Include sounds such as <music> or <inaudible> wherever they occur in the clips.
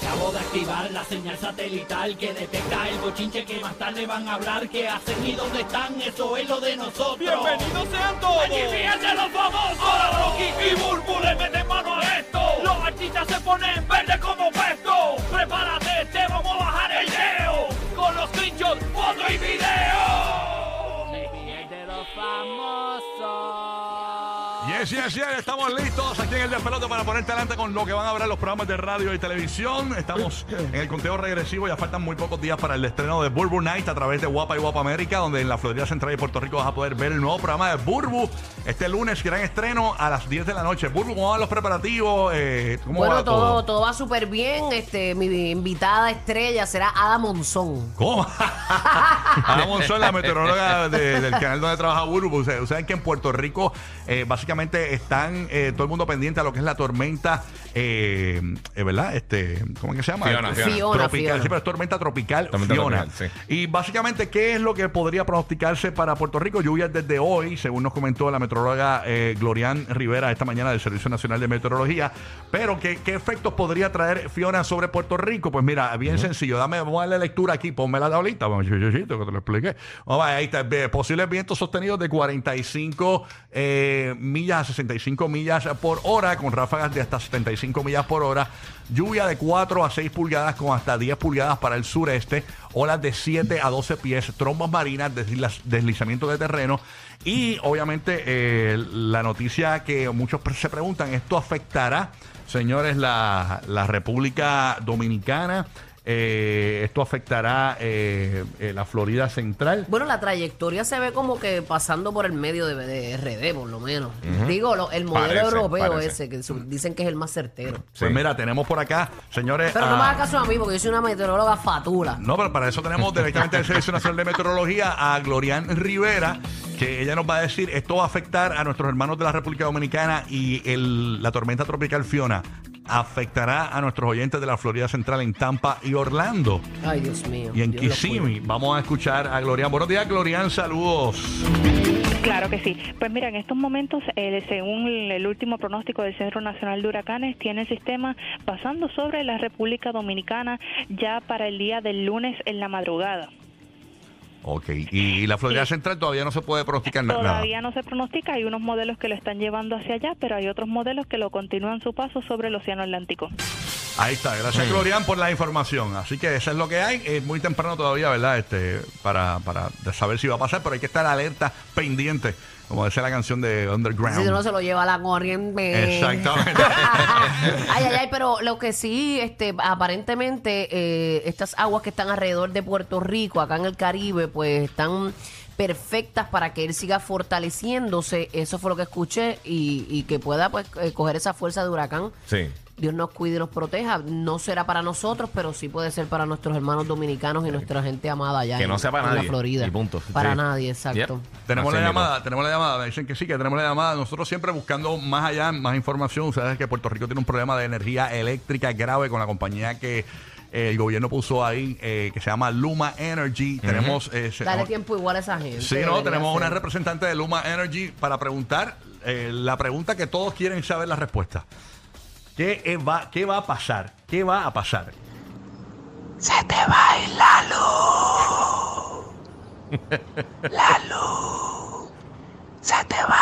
Acabo de activar la señal satelital que detecta el bochinche que más tarde van a hablar. ¿Qué hacen y dónde están? Eso es lo de nosotros. ¡Bienvenidos sean todos! ¡Aquí fíjense los famosos! Ahora Rocky y Burbu le meten mano a esto. Los artistas se ponen verde como puesto. Prepárate, te vamos a bajar el leo. Con los screenshots, foto y video. Yes, yes, yes, estamos listos aquí en el Despelote para ponerte adelante con lo que van a hablar los programas de radio y televisión. Estamos en el conteo regresivo, ya faltan muy pocos días para el estreno de Burbu Night a través de Guapa y Guapa América, donde en la Florida Central y Puerto Rico vas a poder ver el nuevo programa de Burbu. Este lunes, gran estreno a las 10 de la noche. Burbu, ¿cómo van los preparativos? Eh, ¿Cómo Bueno, va todo, todo va súper bien. Este, mi invitada estrella será Ada Monzón. ¿Cómo? <laughs> Ana Monzón, la meteoróloga de- del canal donde trabaja Burbu. Ustedes saben que en Puerto Rico eh, básicamente están eh, todo el mundo pendiente a lo que es la tormenta, eh, eh, ¿verdad? Este, ¿Cómo es que se llama? Fiona, Este, Fiona. Fiona, tropical, Fiona. sí, pero es tormenta tropical Tormenta Fiona. tropical, sí. Y básicamente, ¿qué es lo que podría pronosticarse para Puerto Rico? Lluvias desde hoy, según nos comentó la meteoróloga eh, Glorian Rivera esta mañana del Servicio Nacional de Meteorología. Pero, ¿qué, qué efectos podría traer Fiona sobre Puerto Rico? Pues mira, bien sencillo. Dame, vamos a darle lectura aquí, ponme la tablita, vamos, chichito, que te lo expliqué. Vamos a ver, ahí está. Ve, Posibles vientos sostenidos de 45 eh, millas a 65 millas por hora, con ráfagas de hasta 75 millas por hora. Lluvia de 4 a 6 pulgadas con hasta 10 pulgadas para el sureste. Olas de 7 a 12 pies. Trombas marinas, desliz- deslizamiento de terreno. Y obviamente eh, la noticia que muchos se preguntan, ¿esto afectará, señores, la República Dominicana? Eh, ¿Esto afectará eh, eh, la Florida Central? Bueno, la trayectoria se ve como que pasando por el medio de, de RD, por lo menos. Digo, lo- el modelo Parece, europeo parece. ese, que su- dicen que es el más certero. Pues mira, tenemos por acá, señores... Pero no me hagas caso a mí, porque yo soy una meteoróloga fatula. No, pero para eso tenemos directamente del Servicio Nacional de Meteorología a Glorian Rivera, que ella nos va a decir, esto va a afectar a nuestros hermanos de la República Dominicana y el- la tormenta tropical Fiona afectará a nuestros oyentes de la Florida Central en Tampa y Orlando Ay, Dios mío. y en Dios Kissimmee. Vamos a escuchar a Glorian. Buenos días, Glorian, saludos. Claro que sí. Pues mira, en estos momentos, eh, según el último pronóstico del Centro Nacional de Huracanes, tiene el sistema pasando sobre la República Dominicana ya para el día del lunes en la madrugada. Ok, y la Florida Sí. Central todavía no se puede pronosticar na- nada. Todavía no se pronostica, hay unos modelos que lo están llevando hacia allá, pero hay otros modelos que lo continúan su paso sobre el Océano Atlántico. Ahí está, gracias Sí. Glorian por la información. Así que eso es lo que hay. Es muy temprano todavía, ¿verdad? Este, para, para saber si va a pasar, pero hay que estar alerta, pendiente, como dice la canción de Underground. Si no se lo lleva la corriente. Exactamente. <laughs> ay, ay, ay, pero lo que sí, este, aparentemente, eh, estas aguas que están alrededor de Puerto Rico, acá en el Caribe, pues están perfectas para que él siga fortaleciéndose. Eso fue lo que escuché y, y que pueda pues eh, coger esa fuerza de huracán. Sí. Dios nos cuide y nos proteja. No será para nosotros, pero sí puede ser para nuestros hermanos dominicanos y nuestra gente amada allá Que en, no sea para en la nadie, Florida. y punto. Para Sí. nadie, exacto. Yep. tenemos Así la mismo. llamada, tenemos la llamada. Me dicen que sí, que tenemos la llamada. Nosotros siempre buscando más allá, más información. Ustedes que Puerto Rico tiene un problema de energía eléctrica grave con la compañía que el gobierno puso ahí, eh, que se llama Luma Energy. Tenemos... eh, se- Dale tiempo igual a esa gente. Sí, no, tenemos una representante de Luma Energy para preguntar eh, la pregunta que todos quieren saber la respuesta. ¿Qué eh, va, ¿Qué va a pasar? ¿Qué va a pasar? Se te va a ir la luz. <laughs> La luz. Se te va a ir la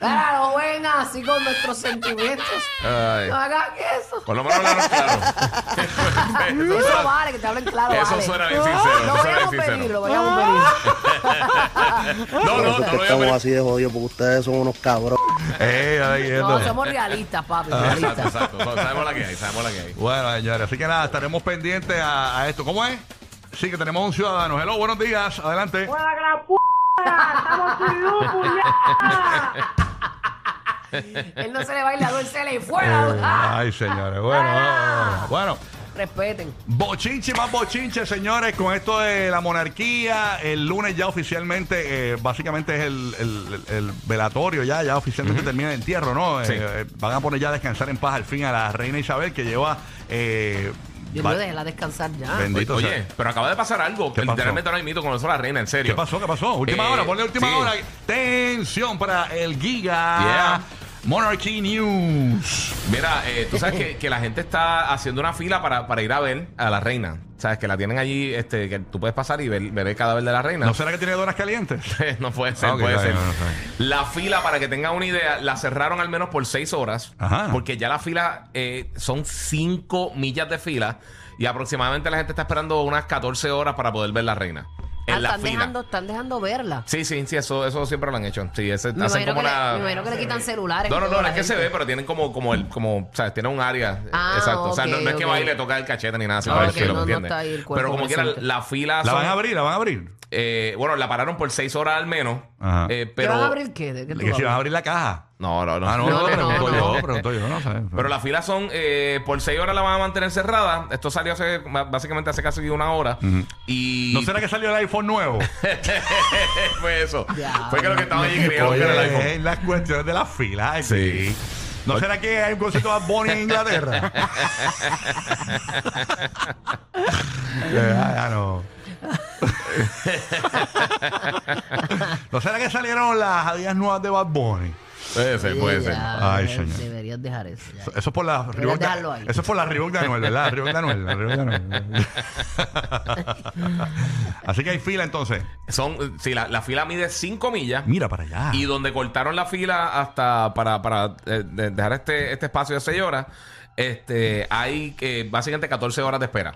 Mira, no vengan así con nuestros sentimientos. Ay. No hagan eso. Por lo menos hablaron claro. <laughs> Eso Eso suena- vale, que te hablen claro. Eso vale. suena bien sincero, Lo bien a pedir, lo vayamos a pedir. <laughs> No, no, no, Por eso es que no lo estamos voy así de jodidos porque ustedes son unos cabros. Eh, ahí, No, esto. somos realistas, papi, Exacto, realistas. exacto. Sabemos la que hay, sabemos la que hay. Bueno, señores, así que nada, estaremos pendientes a, a esto. ¿Cómo es? Sí, que tenemos un ciudadano. Hello, buenos días. Adelante. Él no se le baila, él se le fuera. Ah, Ay, señores. Bueno, Ah. bueno. Respeten. Bochinche más bochinche, señores, con esto de la monarquía. El lunes ya oficialmente, eh, básicamente es el, el- el- el velatorio ya, ya oficialmente termina el entierro, ¿no? Sí. Eh, eh, van a poner ya a descansar en paz al fin a la reina Isabel, que lleva... Dios mío, déjela descansar ya. Bendito Oye, sea. pero acaba de pasar algo. ¿Qué pasó? Literalmente ahora mismo con eso la reina, en serio. ¿Qué pasó? ¿Qué pasó? Última Eh, hora, ponle última sí. hora. Tensión para el Giga. Yeah. Monarchy News. Mira, eh, tú sabes que, que la gente está haciendo una fila para, para ir a ver a la reina. Sabes que la tienen allí, este, que tú puedes pasar y ver, ver el cadáver de la reina. ¿No será que tiene donas calientes? <laughs> no puede ser, Ah, puede ser. La fila, para que tengan una idea, la cerraron al menos por seis horas. Ajá. Porque ya la fila eh, son cinco millas de fila. Y aproximadamente la gente está esperando unas 14 horas para poder ver la reina. En Ah, la están, fila. dejando, están dejando verla. Sí, sí, sí, eso, eso siempre lo han hecho. Sí, ese, Me hacen como que le, me imagino que le quitan celulares. No, no, no, no la es que se ve, pero tienen como, como el, como, ¿sabes? Tienen un área. Ah, exacto. o sea, no, no es que ok, va y ok. le toca el cachete ni nada así por el ok, estilo, no, ¿entiendes? está ahí el cuerpo Pero como quiera, la fila ¿La van a abrir? ¿La van a abrir? eh, bueno, la pararon por seis horas al menos. Ajá. eh, ¿Qué pero... van a abrir qué? ¿De qué tú Que si van a abrir la caja. No, no, no. Ah, no, No, no, no, pregunto no. yo, pregunto yo, no sé. Pero las filas son, eh, por seis horas la van a mantener cerrada. Esto salió hace, básicamente hace casi una hora. Y ¿No será que salió el iPhone nuevo? <laughs> fue eso. Ya. Fue que lo que estaba allí creyeron que era el Oye, iPhone. eh, las cuestiones de la fila. ay, Sí. sí. ¿No será que hay un concierto de Bad Bunny en Inglaterra? <laughs> Eh, ah, ya no. ¿No será que salieron las adidas nuevas de Bad Bunny? Puede ser, puede ser. Ya, Ay, ya, señor. Deberías dejar eso. ya. Eso es por la Reebok de, dejarlo ahí. Eso es por la Reebok de Anuel, ¿verdad? Reebok de Anuel, la Reebok de Anuel. <laughs> Así que hay fila entonces. Son, sí, la, la fila mide 5 millas. Mira para allá. Y donde cortaron la fila hasta para, para eh, de- dejar este, este espacio de 6 horas, este, hay eh, básicamente 14 horas de espera.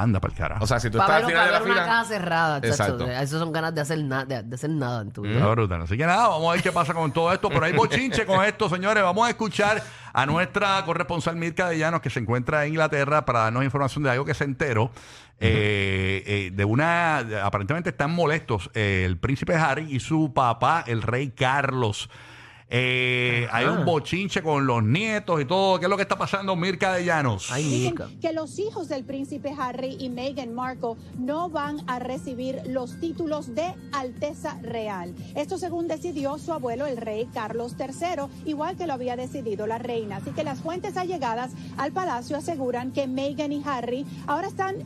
Anda para el carajo. O sea, si tú estás al final de la una fila. caja cerrada. chacho. Exacto. Eso son ganas de hacer, na- de, de hacer nada en tu vida. Está brutal. Así que nada, vamos a ver qué pasa con todo esto. Pero hay bochinche con esto, señores. Vamos a escuchar a nuestra corresponsal Mirka de Llanos, que se encuentra en Inglaterra, para darnos información de algo que se enteró. eh, eh, de una. de- aparentemente están molestos eh, el príncipe Harry y su papá, el rey Carlos. Eh, hay un bochinche con los nietos y todo. ¿Qué es lo que está pasando, Mirka de Llanos? Ay. Dicen que los hijos del príncipe Harry y Meghan Markle no van a recibir los títulos de Alteza Real. Esto según decidió su abuelo, el rey Carlos III, igual que lo había decidido la reina. Así que las fuentes allegadas al palacio aseguran que Meghan y Harry ahora están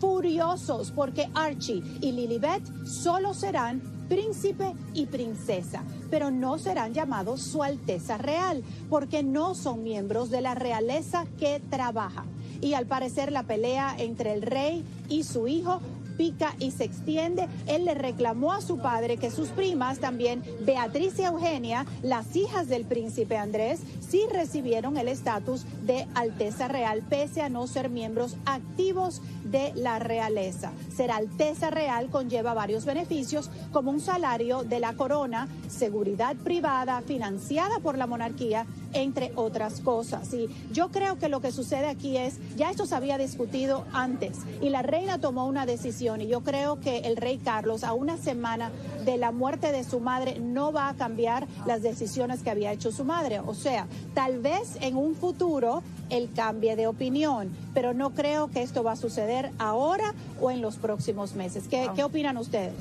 furiosos porque Archie y Lilibet solo serán príncipe y princesa, pero no serán llamados Su Alteza Real, porque no son miembros de la realeza que trabaja. Y al parecer la pelea entre el rey y su hijo pica y se extiende. Él le reclamó a su padre que sus primas, también Beatriz y Eugenia, las hijas del príncipe Andrés, sí recibieron el estatus de Alteza Real, pese a no ser miembros activos de la realeza. Ser Alteza Real conlleva varios beneficios, como un salario de la corona, seguridad privada financiada por la monarquía, entre otras cosas. Y yo creo que lo que sucede aquí es, ya esto se había discutido antes y la reina tomó una decisión y yo creo que el rey Carlos a una semana de la muerte de su madre no va a cambiar las decisiones que había hecho su madre. O sea, tal vez en un futuro él cambie de opinión, pero no creo que esto va a suceder ahora o en los próximos meses. ¿Qué, ¿qué opinan ustedes?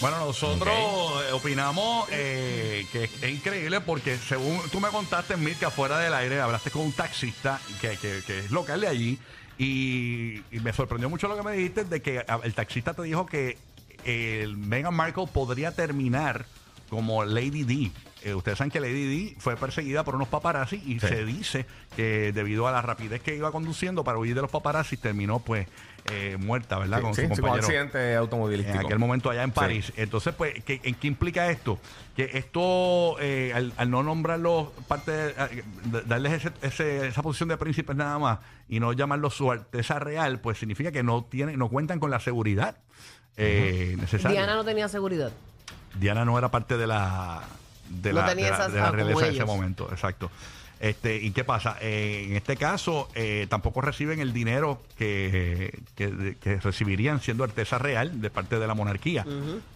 Bueno, nosotros eh, opinamos eh, que es, es increíble porque según tú me contaste, Mirka, fuera del aire, hablaste con un taxista que, que- que es local de allí y, y me sorprendió mucho lo que me dijiste de que el taxista te dijo que el Meghan Markle podría terminar como Lady D. Eh, ustedes saben que Lady D fue perseguida por unos paparazzi y Sí. se dice que debido a la rapidez que iba conduciendo para huir de los paparazzi terminó pues eh, muerta, ¿verdad? Sí, con sí, su sí, con compañero accidente en automovilístico. aquel momento allá en París. Entonces, pues, ¿qué, ¿en qué implica esto? Que esto, eh, al, al no nombrarlos parte, de- de- darles ese- ese- esa posición de príncipes nada más y no llamarlos su alteza real, pues significa que no tienen, no cuentan con la seguridad eh. Diana no tenía seguridad. Diana no era parte de la de No la, tenía de la- esas- de la ah, como realeza en ese ellos. momento, exacto. Este, ¿Y qué pasa? Eh, en este caso, eh, tampoco reciben el dinero que, que, que recibirían siendo Alteza Real de parte de la monarquía.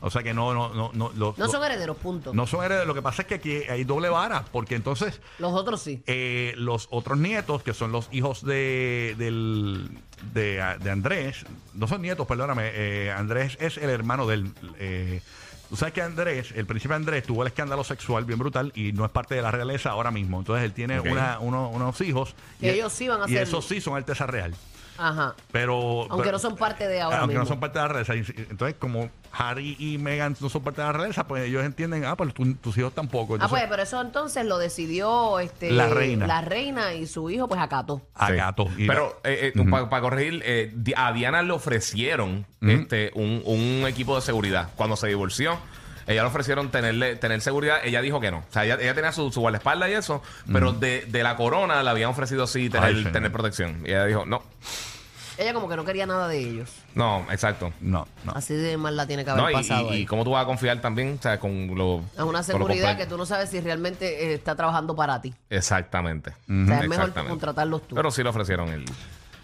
O sea que no, no, no, no, lo- No son herederos, punto. no son herederos. Lo que pasa es que aquí hay doble vara, porque entonces Los otros sí. eh, los otros nietos, que son los hijos de, del, de, de Andrés, no son nietos, perdóname, eh, Andrés es el hermano del... Tú sabes que Andrés, el príncipe Andrés, tuvo el escándalo sexual bien brutal y no es parte de la realeza ahora mismo. Entonces él tiene Ok. una- uno- unos hijos. Y- ellos sí van a Y ser- esos sí son Alteza Real. Ajá. Pero. Aunque pero- no son parte de ahora Aunque no mismo. son parte de la realeza. Entonces, como Harry y Meghan no son parte de la realeza, pues ellos entienden, ah, pues tu- tus hijos tampoco. Ah, Entonces, pues, pero eso entonces lo decidió este, La reina. la reina y su hijo, pues acató. a Sí. Pero eh, para corregir, eh, a Diana le ofrecieron este, un, un equipo de seguridad cuando se divorció. Ella le ofrecieron tenerle, tener seguridad. Ella dijo que no. O sea, ella, ella tenía su, su guardaespaldas y eso. Pero de, de la corona le habían ofrecido sí tener, Ay, tener protección. Y ella dijo, no. Ella como que no quería nada de ellos. No, exacto. No, no. Así de mal la tiene que haber No, y, pasado y- cómo tú vas a confiar también, o sea, con lo... Es una seguridad que tú no sabes si realmente eh, está trabajando para ti. Exactamente. O sea, es mejor contratarlos tú. Pero sí le ofrecieron él.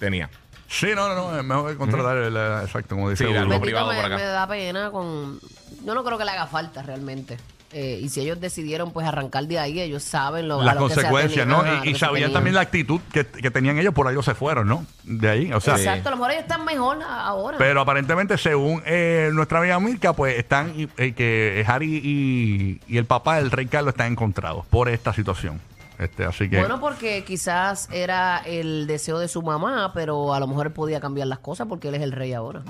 Tenía. Sí, no, no, no. Es mejor que contratar el, eh, exacto, como dice Sí, Burbu. Bendito, privado me, por acá. me da pena con... Yo no creo que le haga falta realmente. Eh, y si ellos decidieron pues arrancar de ahí, ellos saben lo, a Las lo que se consecuencias, ¿no? Y- lo y, que se sabían tenían. también la actitud que, que tenían ellos, por ahí ellos se fueron, ¿no? De ahí, o sea. Sí. Exacto, a lo mejor ellos están mejor a- ahora. Pero aparentemente, según eh, nuestra amiga Mirka, pues están y- eh, que Harry y, y el papá del rey Carlos están encontrados por esta situación. Este, así que. Bueno, porque quizás era el deseo de su mamá, pero a lo mejor él podía cambiar las cosas porque él es el rey ahora.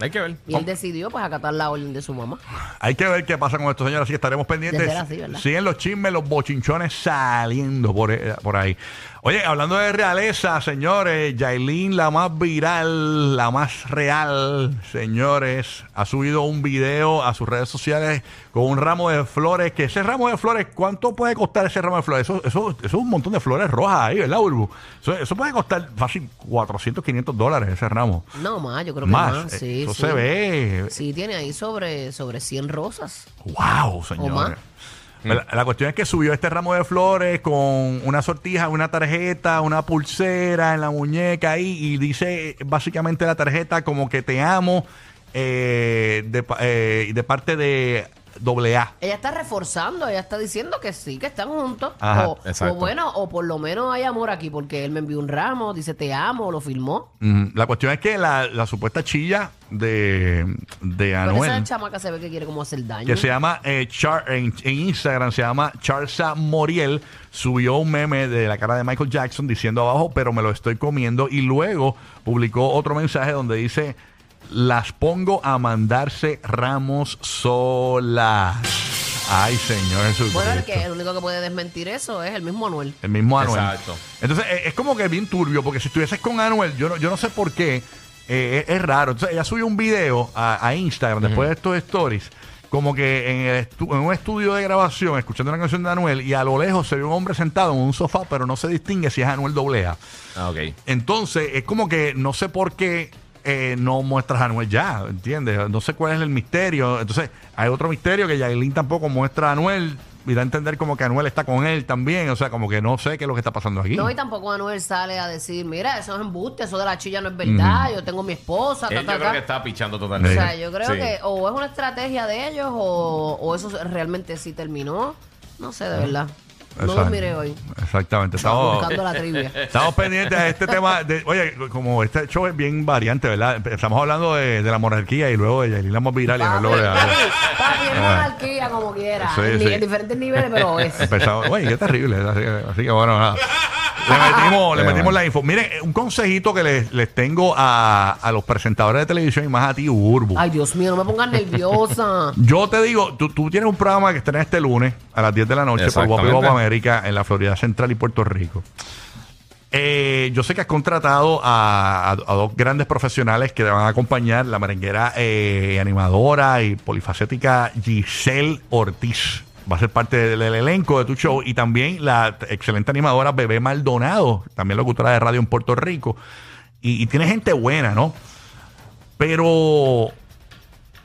Hay que ver. Y él decidió pues acatar la orden de su mamá. Hay que ver qué pasa con estos señores, así que estaremos pendientes. De ser así, ¿verdad? Siguen los chismes, los bochinchones saliendo por, eh, por ahí. Oye, hablando de realeza, señores, Yailin, la más viral, la más real, señores, ha subido un video a sus redes sociales con un ramo de flores, que ese ramo de flores, ¿cuánto puede costar ese ramo de flores? Eso, eso, eso es un montón de flores rojas ahí, ¿verdad, Urbu? Eso, eso puede costar fácil 400, 500 dólares ese ramo. No, más, yo creo que Más, más. eh, Sí, eso sí. se ve. Sí, tiene ahí sobre, sobre 100 rosas. Wow, más. La, cuestión es que subió este ramo de flores con una sortija, una tarjeta, una pulsera en la muñeca ahí y dice básicamente la tarjeta como que te amo eh, de, eh, de parte de AA. Ella está reforzando, ella está diciendo que sí, que están juntos. Ajá, o, exacto. o bueno, o por lo menos hay amor aquí, porque él me envió un ramo, dice te amo, lo filmó. Mm, La cuestión es que la, la supuesta chilla de, de Pero Anuel. esa chamaca se ve que quiere como hacer daño. que se llama eh, Char- en, en Instagram se llama Charsa Moriel subió un meme de la cara de Michael Jackson diciendo abajo pero me lo estoy comiendo y luego publicó otro mensaje donde dice las pongo a mandarse ramos solas ay señor Jesucristo Bueno, el, que, el único que puede desmentir eso es el mismo Anuel. el mismo Anuel. Exacto. Entonces, eh, es como que bien turbio, porque si estuvieses con Anuel, yo no, yo no sé por qué, eh, es, es raro. Entonces, ella subió un video a, a Instagram después de estos stories, como que en, el en un estudio de grabación, escuchando una canción de Anuel, y a lo lejos se ve un hombre sentado en un sofá, pero no se distingue si es Anuel AA. Ah, ok. Entonces, es como que no sé por qué eh, no muestras a Anuel ya, ¿entiendes? No sé cuál es el misterio. Entonces, hay otro misterio que Yailin tampoco muestra a Anuel y da a entender como que Anuel está con él también. O sea, como que no sé qué es lo que está pasando aquí. No, y tampoco Anuel sale a decir, mira, eso es embuste, eso de la chilla no es verdad, yo tengo mi esposa, ta, Él ta, yo creo ta. que está pichando O sea, yo creo Sí. que o es una estrategia de ellos o, o eso realmente sí terminó. No sé, de verdad. No Exacto. dormiré hoy. Exactamente. Estamos, Buscando la trivia. <laughs> estamos pendientes de este tema. De, oye, como este show es bien variante, ¿verdad? Estamos hablando de, de la monarquía y luego de Yailin viral y Papi, Anuel AA. papi, papi, es monarquía como quiera. Sí, en, sí. en diferentes niveles, pero es. Empezamos, oye, qué terrible. Así que, así que bueno, nada. Le <laughs> metimos, le metimos la info. Miren, un consejito que les, les tengo a, a los presentadores de televisión y más a ti, Urbu. Ay, Dios mío, no me pongas nerviosa. <laughs> Yo te digo, tú, tú tienes un programa que estrena este lunes a las 10 de la noche por Guapo América en la Florida Central y Puerto Rico. Eh, yo sé que has contratado a, a- a dos grandes profesionales que te van a acompañar, la merenguera eh, animadora y polifacética Giselle Ortiz. Va a ser parte del, del elenco de tu show y también la excelente animadora Bebé Maldonado, también locutora de radio en Puerto Rico. Y, y tiene gente buena, ¿no? Pero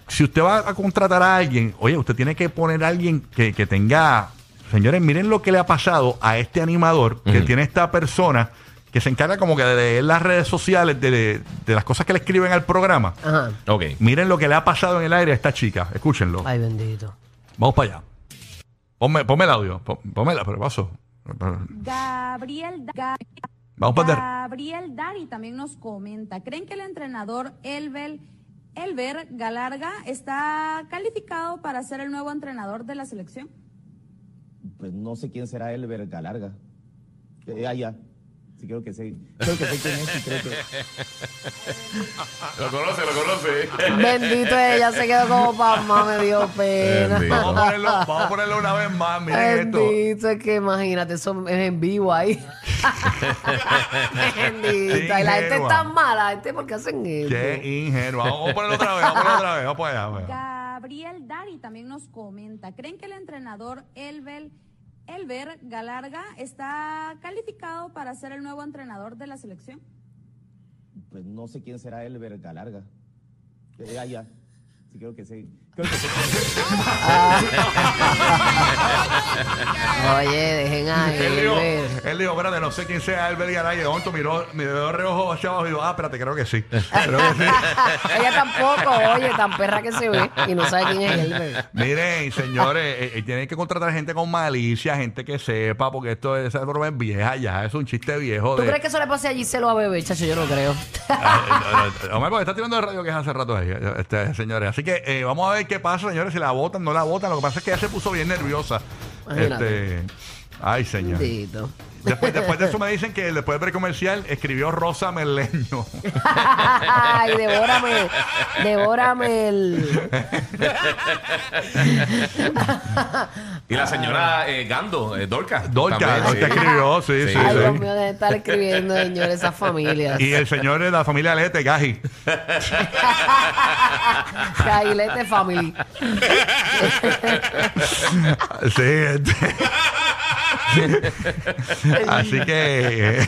si usted va a contratar a alguien, oye, usted tiene que poner a alguien que, que tenga. Señores, miren lo que le ha pasado a este animador que Ujú. tiene esta persona que se encarga como que de leer las redes sociales, de, de- de las cosas que le escriben al programa. Ajá. Ok. Miren lo que le ha pasado en el aire a esta chica. Escúchenlo. Ay, bendito. Vamos para allá. Ponme, ponme el audio. Pero paso. Gabriel, Ga- Vamos para. Gabriel Dari también nos comenta, ¿creen que el entrenador Elbel, Elber Galarga está calificado para ser el nuevo entrenador de la selección? Pues no sé quién será Elber Galarga. Eh, allá. Sí, creo que sé. Creo que sé quién es y creo que... Lo conoce, lo conoce. Bendito ella se quedó como mamá, me dio pena. Vamos a ponerlo, vamos a ponerlo una vez más. Miren esto. Bendito, es que imagínate, eso es en vivo ahí. <laughs> Bendito, y la gente es ingenua. tan mala, la gente, ¿por qué hacen eso? Qué ingenuo. Vamos a ponerlo otra vez. Vamos a ponerlo otra vez. Vamos allá. Gabriel Dari también nos comenta, ¿creen que el entrenador Elber, Elber Galarga está calificado para ser el nuevo entrenador de la selección? Pues no sé quién será Elber Galarga. Eh, ya. Sí, creo que sé. Sé. Oye, dejen a Él dijo, él. dijo, espérate, no sé quién sea Albert Garay. De momento miró, miró reojo hacia abajo y dijo, ah, espérate, creo que sí. Creo que sí. <laughs> Ella tampoco, oye, tan perra que se ve y no sabe quién es él. Miren, señores, eh, eh, tienen que contratar gente con malicia, gente que sepa, porque esto es, esa broma es vieja ya, es un chiste viejo. ¿Tú de, crees que eso le pase a Giselo a bebé, chacho? Yo no creo. <laughs> Ah, Omar, porque está tirando de radio que es hace rato ahí, eh, este, señores. Así que eh, vamos a ver qué pasa, señores, si la votan, no la votan. Lo que pasa es que ella se puso bien nerviosa. Imagínate. Este, ay, señor. Bendito. Después, después de eso me dicen que después del comercial escribió Rosa Merleño. <laughs> Ay, devórame, devórame el... Y la señora eh, Gando, eh, Dorca. Dorca, también, Dorca sí. escribió, sí, sí, Ay, Dios sí. mío, de estar escribiendo, señores, esas familias. Y el señor de la familia Lete, Gaji. <laughs> Cailete Family. Sí, este. <laughs> Así que eh,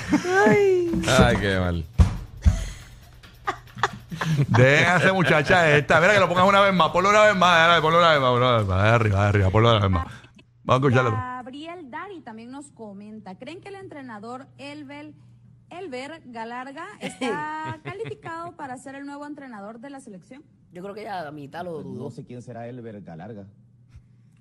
Ay, qué mal. esa muchacha esta. Mira que lo pongas una vez más. Ponlo una vez más. Ponlo una vez más. Ponlo una vez más. De arriba, de arriba. Ponlo una vez más. Vamos a escucharlo. Gabriel Dari también nos comenta, ¿creen que el entrenador Elber, Elber Galarga está <laughs> calificado para ser el nuevo entrenador de la selección? Yo creo que ya a mitad lo Pues dudó. no sé quién será Elber Galarga.